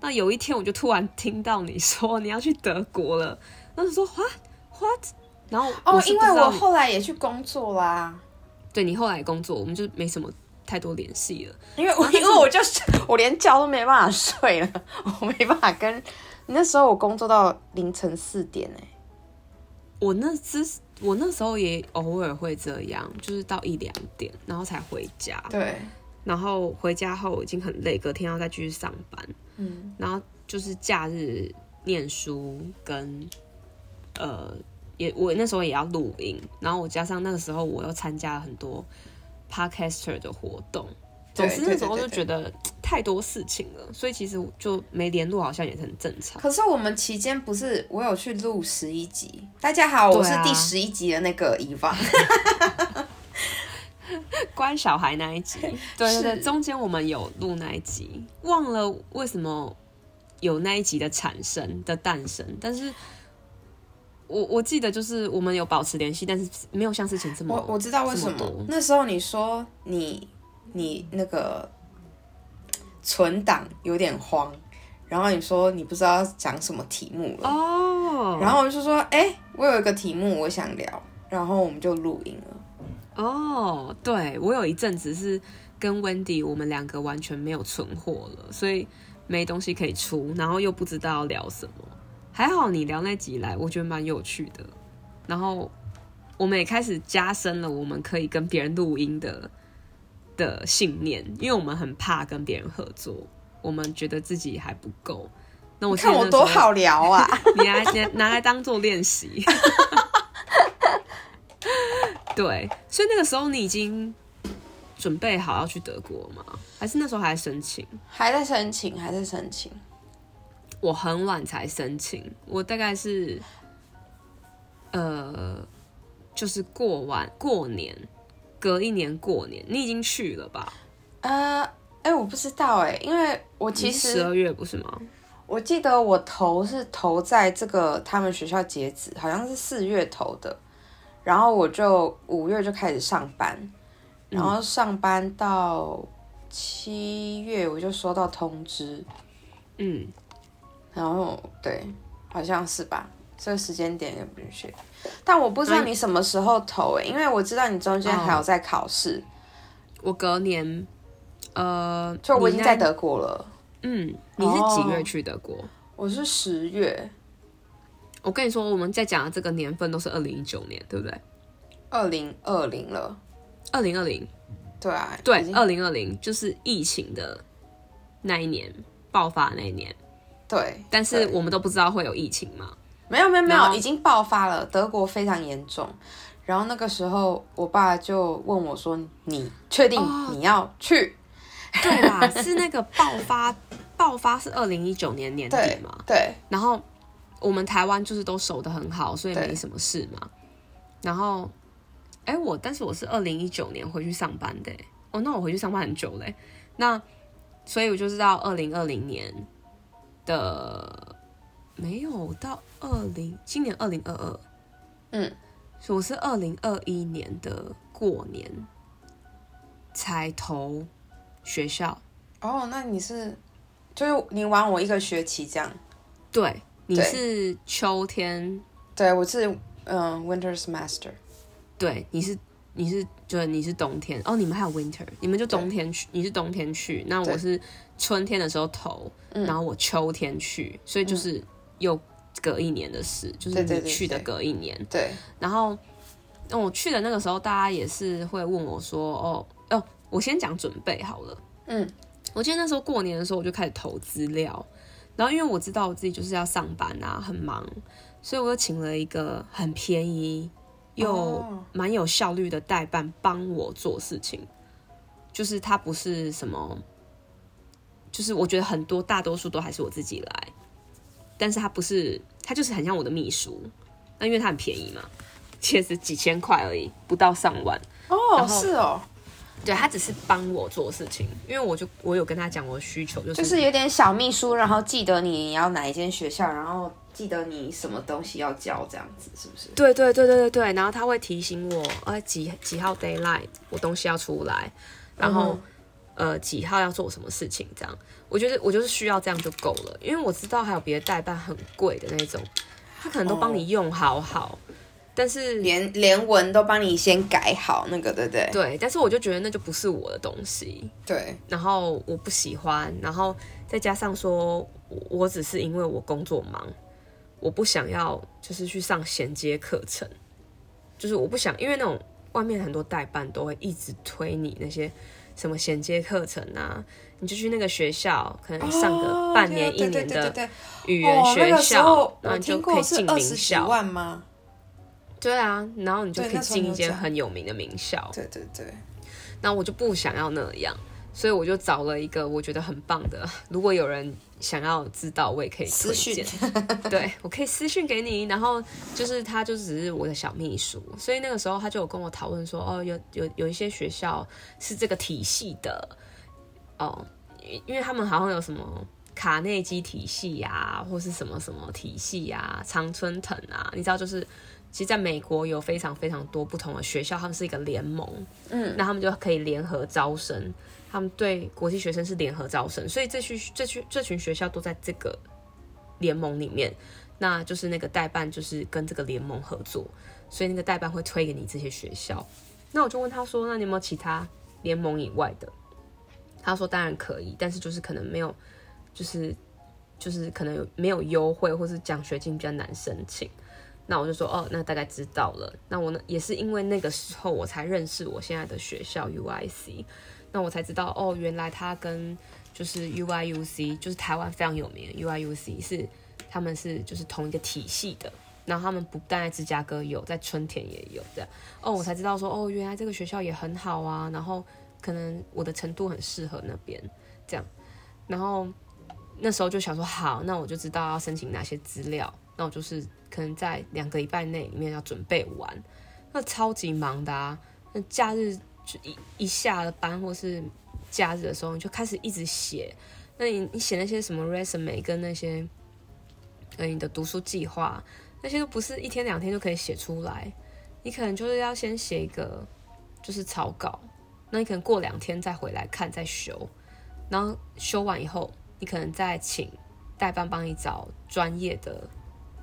那有一天，我就突然听到你说你要去德国了，然后说 what what，然后哦，因为我后来也去工作啦，对，你后来工作，我们就没什么太多联系了，因为我因为我就是我连觉都没办法睡了，我没办法跟你那时候我工作到凌晨四点哎。我那之我那时候也偶尔会这样，就是到一两点，然后才回家。对，然后回家后已经很累，隔天要再继续上班。嗯，然后就是假日念书跟呃，也我那时候也要录音，然后我加上那个时候我又参加了很多 podcaster 的活动。总是那时候就觉得太多事情了，所以其实就没联络，好像也是很正常。可是我们期间不是我有去录十一集？大家好，我是第十一集的那个遗忘 [LAUGHS] 关小孩那一集。[LAUGHS] 对对对，中间我们有录那一集，忘了为什么有那一集的产生的诞生，但是我我记得就是我们有保持联系，但是没有像之前这么我我知道为什么那时候你说你。你那个存档有点慌，然后你说你不知道讲什么题目了哦，oh. 然后我就说，哎、欸，我有一个题目我想聊，然后我们就录音了。哦，oh, 对，我有一阵子是跟 Wendy，我们两个完全没有存货了，所以没东西可以出，然后又不知道要聊什么。还好你聊那集来，我觉得蛮有趣的，然后我们也开始加深了我们可以跟别人录音的。的信念，因为我们很怕跟别人合作，我们觉得自己还不够。那我看我多好聊啊！[LAUGHS] 你来拿拿来当做练习。对，所以那个时候你已经准备好要去德国吗？还是那时候还在申请？还在申请，还在申请。我很晚才申请，我大概是呃，就是过完过年。隔一年过年，你已经去了吧？呃，哎、欸，我不知道哎，因为我其实十二月不是吗？我记得我投是投在这个他们学校截止，好像是四月投的，然后我就五月就开始上班，然后上班到七月我就收到通知，嗯，然后对，好像是吧。这个时间点也不允许，但我不知道你什么时候投诶、因为我知道你中间还有在考试。我隔年，呃，就我已经在德国了。嗯，你是几月去德国？我是十月。我跟你说，我们在讲的这个年份都是二零一九年，对不对？二零二零了，二零二零，对啊，对，二零二零就是疫情的那一年爆发那一年。对，但是我们都不知道会有疫情嘛。没有没有没有，已经爆发了，德国非常严重。然后那个时候，我爸就问我说：“你确定你要去？”哦、对啦，是那个爆发，[LAUGHS] 爆发是二零一九年年底嘛？对。对，然后我们台湾就是都守得很好，所以没什么事嘛。然后，哎，我但是我是二零一九年回去上班的，哦，那我回去上班很久嘞。那所以我就知道二零二零年的。没有到二零，今年二零二二，嗯，所以我是二零二一年的过年才投学校。哦，那你是就是你玩我一个学期这样？对，你是秋天。对，我是嗯，winter semester。对，你是你是就是你是冬天哦，你们还有 winter，你们就冬天去，你是冬天去，那我是春天的时候投，然后我秋天去，所以就是又隔一年的事，就是你去的隔一年。对，然后那我去的那个时候，大家也是会问我说，哦哦，我先讲准备好了，嗯，我记得那时候过年的时候，我就开始投资料，然后因为我知道我自己就是要上班啊，很忙。所以我又请了一个很便宜又蛮有效率的代办帮我做事情，就是他不是什么，就是我觉得很多大多数都还是我自己来，但是他不是，他就是很像我的秘书，那因为他很便宜嘛，其实几千块而已，不到上万哦，是哦。对，他只是帮我做事情，因为我就我有跟他讲我的需求，就是就是有点小秘书，然后记得你要哪一间学校，然后记得你什么东西要交，这样子是不是？对对对对对对，然后他会提醒我，呃几几号 d a y l i g h t 我东西要出来，然后、嗯、呃几号要做什么事情，这样，我觉得我就是需要这样就够了，因为我知道还有别的代办很贵的那种，他可能都帮你用好好。哦但是连连文都帮你先改好那个，对不对？对，但是我就觉得那就不是我的东西。对，然后我不喜欢，然后再加上说，我只是因为我工作忙，我不想要就是去上衔接课程，就是我不想，因为那种外面很多代办都会一直推你那些什么衔接课程啊，你就去那个学校，可能上个半年、一年的语言学校，然后你就可以进名校吗？对啊，然后你就可以进一间很有名的名校。对对对，那我就不想要那样，所以我就找了一个我觉得很棒的。[LAUGHS] 如果有人想要知道，我也可以。私讯。[LAUGHS] 对，我可以私讯给你。然后就是他，就只是我的小秘书。所以那个时候他就有跟我讨论说，哦，有有有一些学校是这个体系的，哦，因为他们好像有什么卡内基体系呀、啊，或是什么什么体系呀、啊，常春藤啊，你知道就是。其实，在美国有非常非常多不同的学校，他们是一个联盟，嗯，那他们就可以联合招生，他们对国际学生是联合招生，所以这群这群这群学校都在这个联盟里面，那就是那个代办就是跟这个联盟合作，所以那个代办会推给你这些学校。那我就问他说：“那你有没有其他联盟以外的？”他说：“当然可以，但是就是可能没有，就是就是可能有没有优惠，或是奖学金比较难申请。”那我就说哦，那大概知道了。那我呢，也是因为那个时候我才认识我现在的学校 UIC，那我才知道哦，原来他跟就是 UIUC，就是台湾非常有名的 UIUC 是他们是就是同一个体系的。然后他们不但在芝加哥有，在春田也有这样。哦，我才知道说哦，原来这个学校也很好啊。然后可能我的程度很适合那边这样。然后那时候就想说好，那我就知道要申请哪些资料。那我就是可能在两个礼拜内里面要准备完，那超级忙的啊！那假日就一一下了班或是假日的时候，你就开始一直写。那你你写那些什么 resume 跟那些呃你的读书计划，那些都不是一天两天就可以写出来。你可能就是要先写一个就是草稿，那你可能过两天再回来看再修，然后修完以后，你可能再请代班帮你找专业的。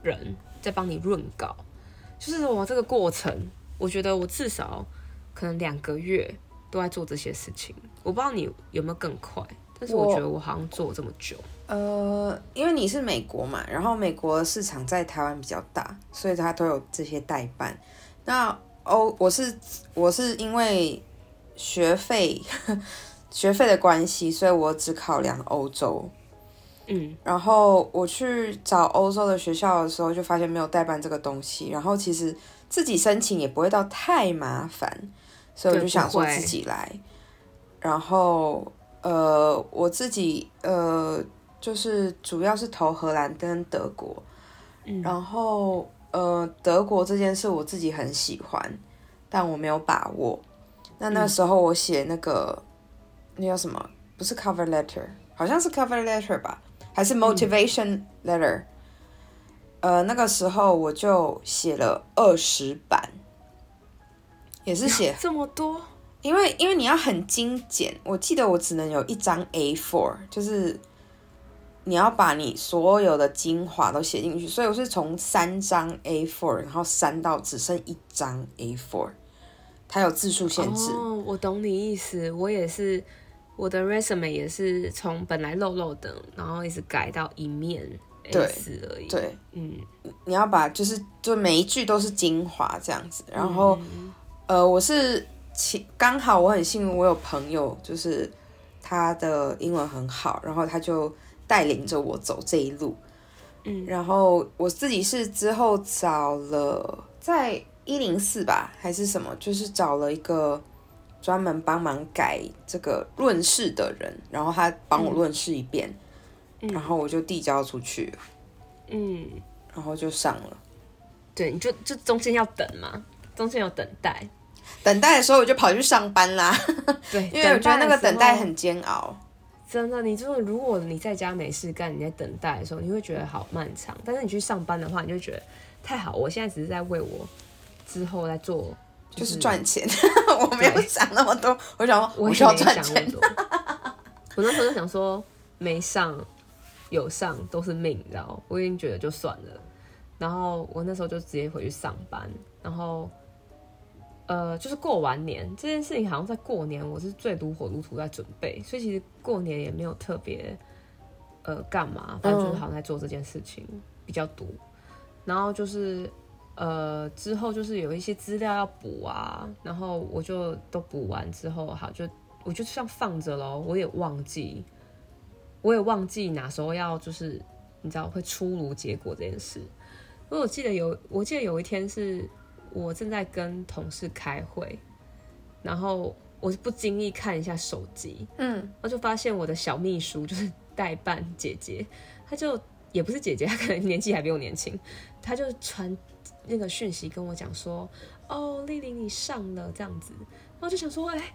人再帮你润稿，就是我这个过程，我觉得我至少可能两个月都在做这些事情。我不知道你有没有更快，但是我觉得我好像做这么久。呃，因为你是美国嘛，然后美国市场在台湾比较大，所以他都有这些代办。那欧，我是我是因为学费 [LAUGHS] 学费的关系，所以我只考量欧洲。嗯，然后我去找欧洲的学校的时候，就发现没有代办这个东西。然后其实自己申请也不会到太麻烦，所以我就想说自己来。然后呃，我自己呃，就是主要是投荷兰跟德国。嗯，然后呃，德国这件事我自己很喜欢，但我没有把握。那那时候我写那个，那叫什么？不是 cover letter，好像是 cover letter 吧？还是 motivation letter，呃，那个时候我就写了二十版，也是写这么多，因为因为你要很精简，我记得我只能有一张 A4，就是你要把你所有的精华都写进去，所以我是从三张 A4，然后删到只剩一张 A4，它有字数限制。哦，我懂你意思，我也是，我的 resume 也是从本来漏漏的，然后一直改到一面。对而已。对，嗯，你要把就是就每一句都是精华这样子，然后、嗯、呃，我是其刚好我很幸运，我有朋友就是他的英文很好，然后他就带领着我走这一路，嗯，然后我自己是之后找了在一零四吧还是什么，就是找了一个专门帮忙改这个论事的人，然后他帮我论事一遍。嗯然后我就递交出去，嗯，然后就上了。对，你就就中间要等嘛，中间有等待。等待的时候我就跑去上班啦。对，[LAUGHS] 因为我觉得那个等待很煎熬。真的，你就是如果你在家没事干，你在等待的时候，你会觉得好漫长。但是你去上班的话，你就觉得太好。我现在只是在为我之后在做，就是、就是赚钱。[LAUGHS] 我没有想那么多，我想说 [LAUGHS] 我需要赚钱。我那时候就想说没上。有上都是命，你知道？我已经觉得就算了。然后我那时候就直接回去上班。然后，呃，就是过完年这件事情，好像在过年，我是最如火如荼在准备。所以其实过年也没有特别，呃，干嘛，反正就是好像在做这件事情比较多。然后就是，呃，之后就是有一些资料要补啊，然后我就都补完之后，好，就我就这样放着咯，我也忘记。我也忘记哪时候要就是你知道会出炉结果这件事，因为我记得有我记得有一天是我正在跟同事开会，然后我不经意看一下手机，嗯，我就发现我的小秘书就是代办姐姐，她就也不是姐姐，她可能年纪还比我年轻，她就传那个讯息跟我讲说，哦，丽玲你上了这样子，然后就想说，哎、欸，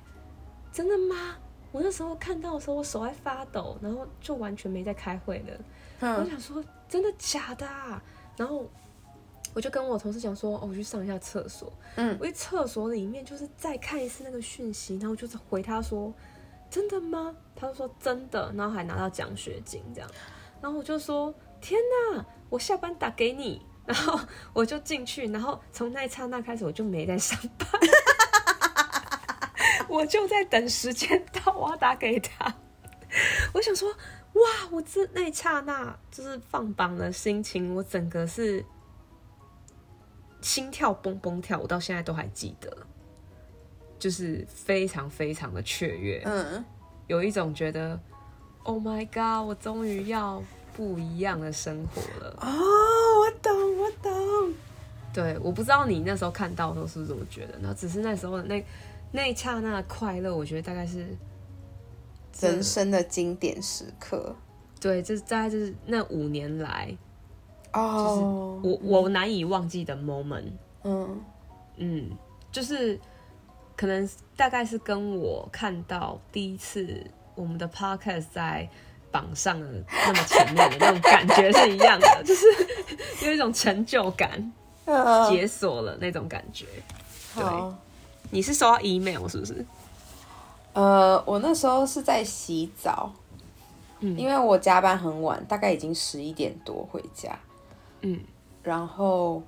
真的吗？我那时候看到的时候，我手还发抖，然后就完全没在开会了。嗯、我想说，真的假的啊？然后我就跟我同事讲说，哦，我去上一下厕所。嗯，我去厕所里面就是再看一次那个讯息，然后就是回他说，真的吗？他就说真的，然后还拿到奖学金这样。然后我就说，天哪！我下班打给你。然后我就进去，然后从那一刹那开始，我就没在上班。[LAUGHS] 我就在等时间到，我要打给他。我想说，哇，我这那一刹那就是放榜的心情，我整个是心跳蹦蹦跳，我到现在都还记得，就是非常非常的雀跃，嗯，有一种觉得，Oh my God，我终于要不一样的生活了。哦，我懂，我懂。对，我不知道你那时候看到的时候是不是这么觉得，然后只是那时候的那。那一刹那的快乐，我觉得大概是人生的经典时刻。对，就是大概就是那五年来，哦，我我难以忘记的 moment。嗯嗯，就是可能大概是跟我看到第一次我们的 podcast 在榜上的那么前面的那种感觉是一样的，[LAUGHS] 就是有一种成就感，解锁了那种感觉。对。你是收到 email 是不是？呃，我那时候是在洗澡，嗯，因为我加班很晚，大概已经十一点多回家，嗯，然后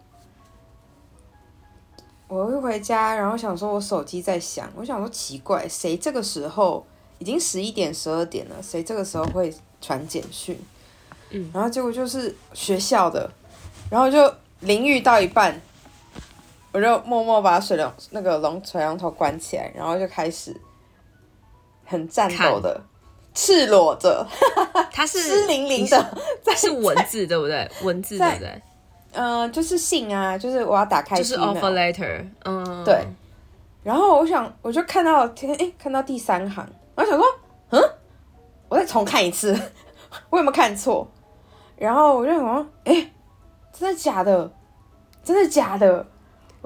我一回家，然后想说我手机在响，我想说奇怪，谁这个时候已经十一点十二点了，谁这个时候会传简讯？嗯，然后结果就是学校的，然后就淋浴到一半。我就默默把水龙那个龙水龙头关起来，然后就开始很颤抖的赤裸着，它是湿淋淋的，是文字对不对？文字对不对？嗯、呃，就是信啊，就是我要打开，就是 offer letter，嗯，对。然后我想，我就看到天，哎，看到第三行，我想说，嗯，我再重看一次，[LAUGHS] 我有没有看错？然后我就想说，哎，真的假的？真的假的？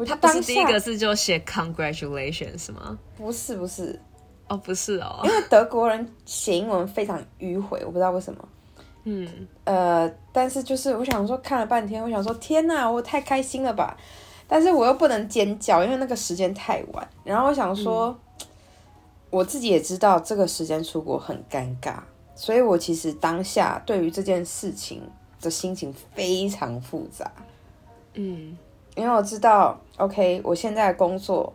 他第一个字就写 congratulations 是吗？不是不是，哦不是哦，因为德国人写英文非常迂回，我不知道为什么。嗯，呃，但是就是我想说看了半天，我想说天哪，我太开心了吧！但是我又不能尖叫，因为那个时间太晚。然后我想说，嗯、我自己也知道这个时间出国很尴尬，所以我其实当下对于这件事情的心情非常复杂。嗯，因为我知道，OK，我现在工作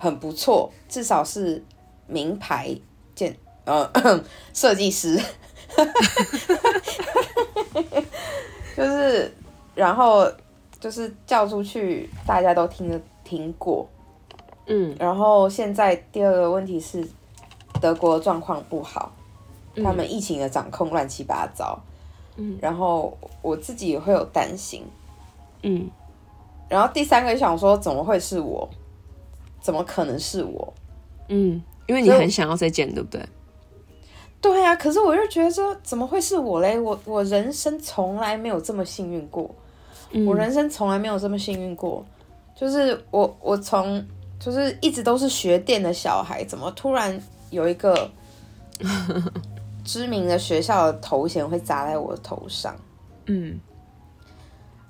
很不错，至少是名牌建呃 [CLEARS THROAT] 设计师，[LAUGHS] 就是然后。就是叫出去，大家都听了听过，嗯，然后现在第二个问题是，德国的状况不好，嗯，他们疫情的掌控乱七八糟，嗯，然后我自己也会有担心，嗯，然后第三个想说，怎么会是我？怎么可能是我？嗯，因为你很想要再见，对不对？对啊，可是我又觉得说，怎么会是我嘞？我我人生从来没有这么幸运过。我人生从来没有这么幸运过，就是我我从就是一直都是学电的小孩，怎么突然有一个 [LAUGHS] 知名的学校的头衔会砸在我的头上？嗯，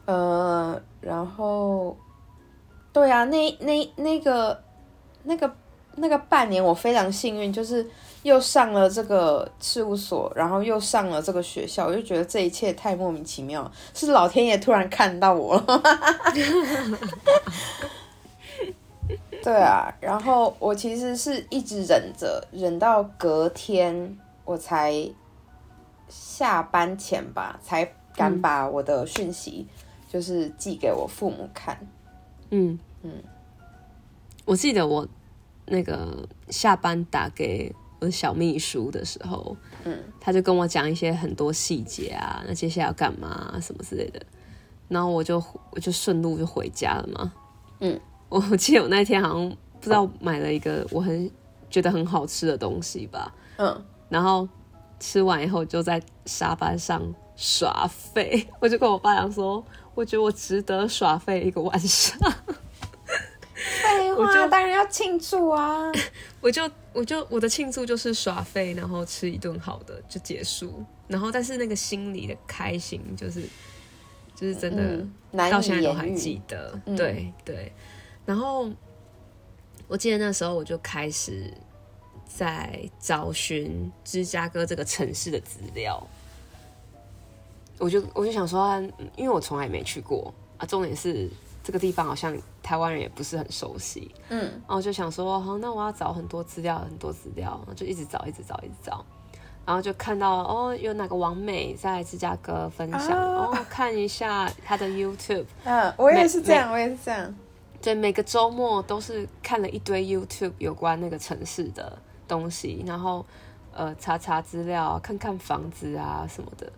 呃，然后对啊，那那那个那个那个半年我非常幸运，就是。又上了这个事务所，然后又上了这个学校，我就觉得这一切太莫名其妙，是老天爷突然看到我了。[LAUGHS] 对啊，然后我其实是一直忍着，忍到隔天我才下班前吧，才敢把我的讯息就是寄给我父母看。嗯嗯。嗯，我记得我那个下班打给。我的小秘书的时候，嗯，他就跟我讲一些很多细节啊，那接下来要干嘛啊，什么之类的，然后我就我就顺路就回家了嘛，嗯，我记得我那天好像不知道买了一个我很觉得很好吃的东西吧，嗯，然后吃完以后就在沙发上耍废，[LAUGHS] 我就跟我爸讲说，我觉得我值得耍废一个晚上。废话，我就当然要庆祝啊！[LAUGHS] 我就我就我的庆祝就是耍废，然后吃一顿好的就结束。然后但是那个心里的开心，就是就是真的，嗯、到现在都还记得。对对。然后我记得那时候我就开始在找寻芝加哥这个城市的资料。我就我就想说，因为我从来没去过啊，重点是。这个地方好像台湾人也不是很熟悉，嗯，然后就想说，好，那我要找很多资料，很多资料，就一直找，一直找，一直找，然后就看到哦，有哪个王美在芝加哥分享，哦，看一下他的 YouTube，嗯，我也是这样，我也是这样，对，每个周末都是看了一堆 YouTube 有关那个城市的东西，然后呃，查查资料，看看房子啊什么的，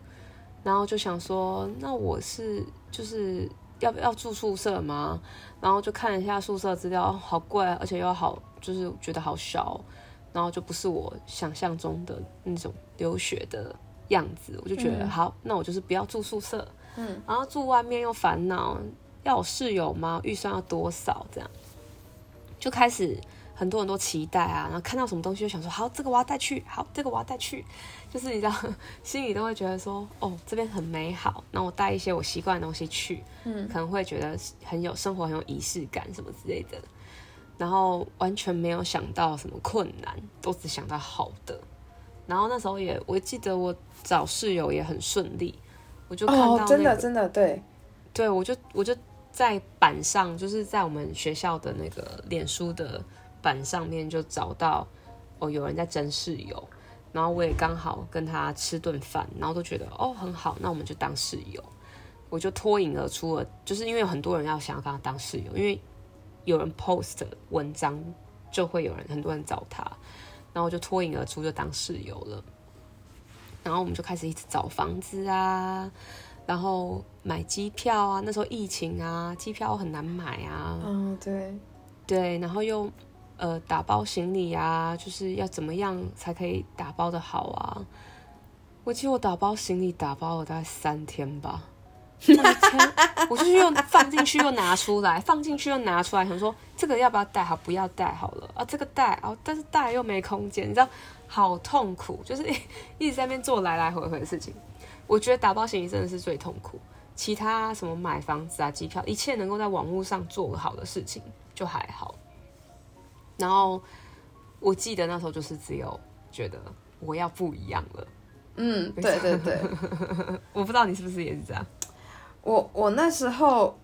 然后就想说，那我是就是。要不要住宿舍吗？然后就看一下宿舍资料，好贵，而且又好，就是觉得好小，然后就不是我想象中的那种留学的样子，我就觉得、嗯、好，那我就是不要住宿舍，嗯，然后住外面又烦恼，要有室友吗？预算要多少？这样就开始。很多人都期待啊，然后看到什么东西就想说好，这个我要带去，好，这个我要带去，就是你知道，[LAUGHS] 心里都会觉得说，哦，这边很美好，那我带一些我习惯的东西去，嗯，可能会觉得很有生活，很有仪式感什么之类的，然后完全没有想到什么困难，都只想到好的，然后那时候也，我记得我找室友也很顺利，我就看到、那个哦、真的真的对，对我就我就在板上，就是在我们学校的那个脸书的。板上面就找到哦，有人在争室友，然后我也刚好跟他吃顿饭，然后都觉得哦很好，那我们就当室友。我就脱颖而出了，就是因为有很多人要想要跟他当室友，因为有人 post 文章，就会有人很多人找他，然后我就脱颖而出就当室友了。然后我们就开始一直找房子啊，然后买机票啊，那时候疫情啊，机票很难买啊。嗯，对对，然后又。呃，打包行李啊，就是要怎么样才可以打包的好啊？我记得我打包行李打包了大概三天吧，我的天，我就是又放进去又拿出来，放进去又拿出来，想说这个要不要带？好，不要带好了啊，这个带哦，但是带又没空间，你知道，好痛苦，就是 [LAUGHS] 一直在那边做来来回回的事情。我觉得打包行李真的是最痛苦，其他什么买房子啊、机票，一切能够在网络上做好的事情就还好。然后我记得那时候就是只有觉得我要不一样了。嗯，对 [LAUGHS] 对对，[LAUGHS] 我不知道你是不是也是这样。我我那时候，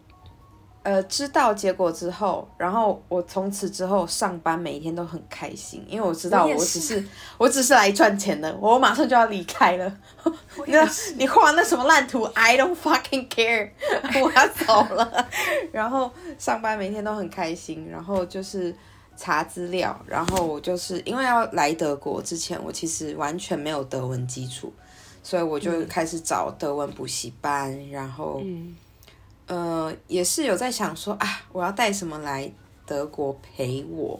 呃，知道结果之后，然后我从此之后上班每一天都很开心，因为我知道我只是我，我只是来赚钱的，我马上就要离开了。那你画那什么烂图？I don't fucking care，[LAUGHS] 我要走了。然后上班每天都很开心，然后就是查资料，然后我就是因为要来德国之前，我其实完全没有德文基础。所以我就开始找德文补习班，嗯、然后，嗯、呃，也是有在想说啊，我要带什么来德国陪我，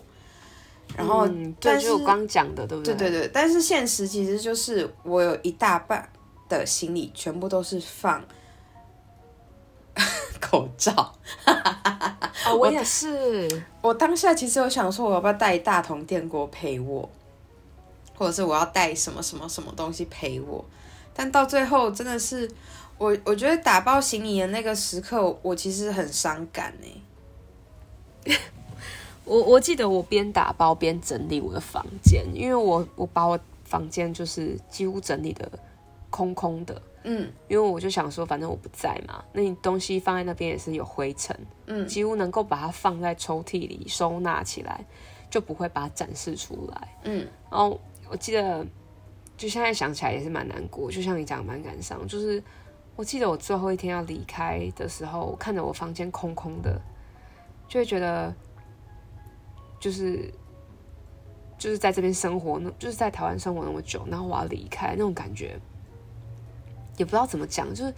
然后，嗯、对，就我刚讲的，对不对？对对对。但是现实其实就是我有一大半的行李全部都是放 [LAUGHS] 口罩。哦，我也是。我当下其实有想说，我要不要带一大同电锅陪我，或者是我要带什么什么什么东西陪我。但到最后真的是，我我觉得打包行李的那个时刻，我其实很伤感呢。[LAUGHS] 我我记得我边打包边整理我的房间，因为我我把我房间就是几乎整理的空空的，嗯，因为我就想说，反正我不在嘛，那你东西放在那边也是有灰尘，嗯，几乎能够把它放在抽屉里收纳起来，就不会把它展示出来，嗯，然后我记得。就现在想起来也是蛮难过，就像你讲蛮感伤。就是我记得我最后一天要离开的时候，我看着我房间空空的，就会觉得，就是就是在这边生活，那就是在台湾生活那么久，然后我要离开那种感觉，也不知道怎么讲，就是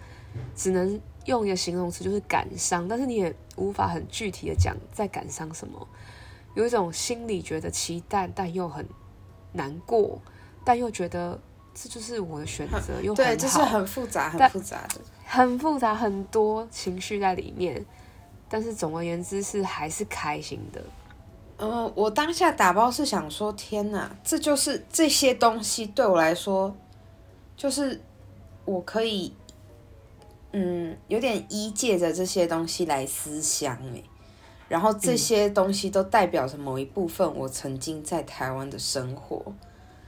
只能用一个形容词，就是感伤。但是你也无法很具体的讲在感伤什么，有一种心里觉得期待，但又很难过。但又觉得这就是我的选择，[LAUGHS] 又对，就是很复杂，很复杂的，很复杂，很多情绪在里面。但是总而言之是还是开心的。嗯、呃，我当下打包是想说，天哪，这就是这些东西对我来说，就是我可以，嗯，有点依借着这些东西来思乡哎，然后这些东西都代表着某一部分我曾经在台湾的生活。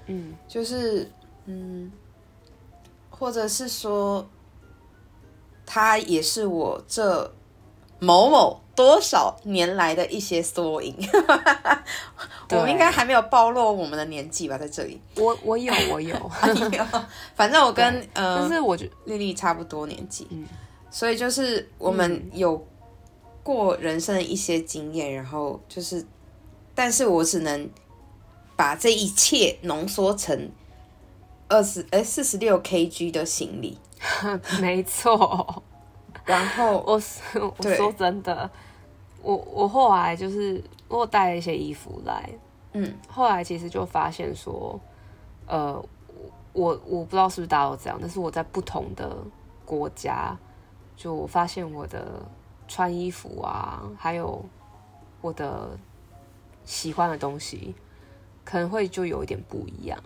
嗯，就是嗯，或者是说，它也是我这某某多少年来的一些缩影。[LAUGHS] 我们应该还没有暴露我们的年纪吧？在这里，我我有我有，[LAUGHS] 反正我跟呃，但是我觉丽丽差不多年纪，嗯，所以就是我们有过人生的一些经验，然后就是，但是我只能。把这一切浓缩成二十哎四十六 kg 的行李，[LAUGHS] 没错。然后我我说真的，我我后来就是我带了一些衣服来，嗯，后来其实就发现说，呃，我我不知道是不是大家都这样，但是我在不同的国家，就我发现我的穿衣服啊，还有我的喜欢的东西。可能会就有一点不一样，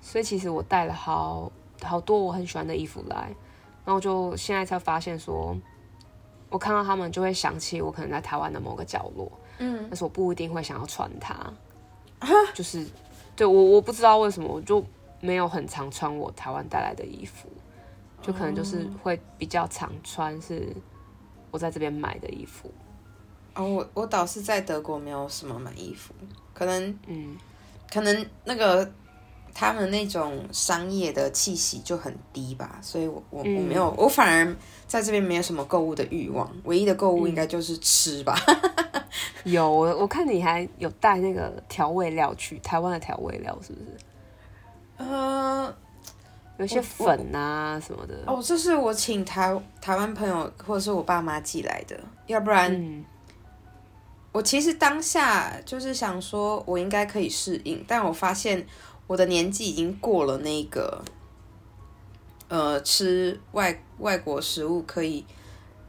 所以其实我带了好好多我很喜欢的衣服来，然后就现在才发现说，我看到他们就会想起我可能在台湾的某个角落，嗯，但是我不一定会想要穿它，啊、就是对我我不知道为什么我就没有很常穿我台湾带来的衣服，就可能就是会比较常穿是我在这边买的衣服。哦，我我倒是在德国没有什么买衣服，可能嗯。可能那个他们那种商业的气息就很低吧，所以我我我没有，我反而在这边没有什么购物的欲望，唯一的购物应该就是吃吧。[LAUGHS] 有，我我看你还有带那个调味料去台湾的调味料，是不是？呃，有些粉啊什么的。哦，这是我请台台湾朋友或者是我爸妈寄来的，要不然。嗯我其实当下就是想说，我应该可以适应，但我发现我的年纪已经过了那个，呃，吃外外国食物可以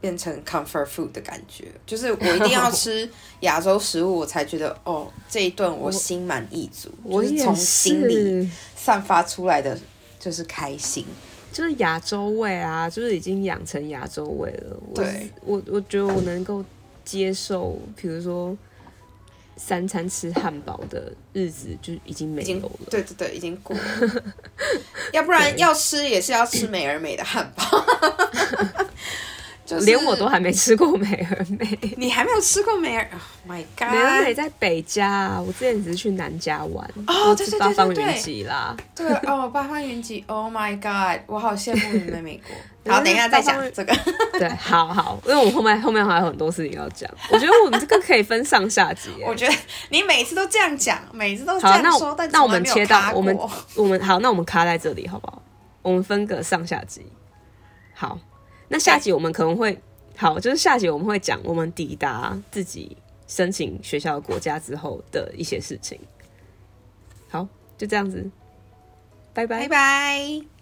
变成 comfort food 的感觉，就是我一定要吃亚洲食物，我才觉得哦，这一顿我心满意足，[LAUGHS] 我就是从心里散发出来的就是开心，就是亚洲味啊，就是已经养成亚洲味了。对，我我觉得我能够接受，比如说三餐吃汉堡的日子就已经没有了，对对对，已经过了。[LAUGHS] 要不然要吃也是要吃美而美的汉堡。[LAUGHS] 就是、连我都还没吃过美而美，你还没有吃过美而？Oh my god！美而美在北加，啊，我之前只是去南加玩。哦，对对对对对，八方云集啦。对哦，八方云集。Oh my god！我好羡慕你们美国。[LAUGHS] 好，等一下再讲这个。[LAUGHS] 对，好好，因为我后面后面还有很多事情要讲。我觉得我们这个可以分上下集。[LAUGHS] 我觉得你每次都这样讲，每次都这样说，但，那那我们切到我们我们好，那我们卡在这里好不好？我们分个上下集。好。那下集我们可能会好，就是下集我们会讲我们抵达自己申请学校的国家之后的一些事情。好，就这样子，拜拜，拜拜。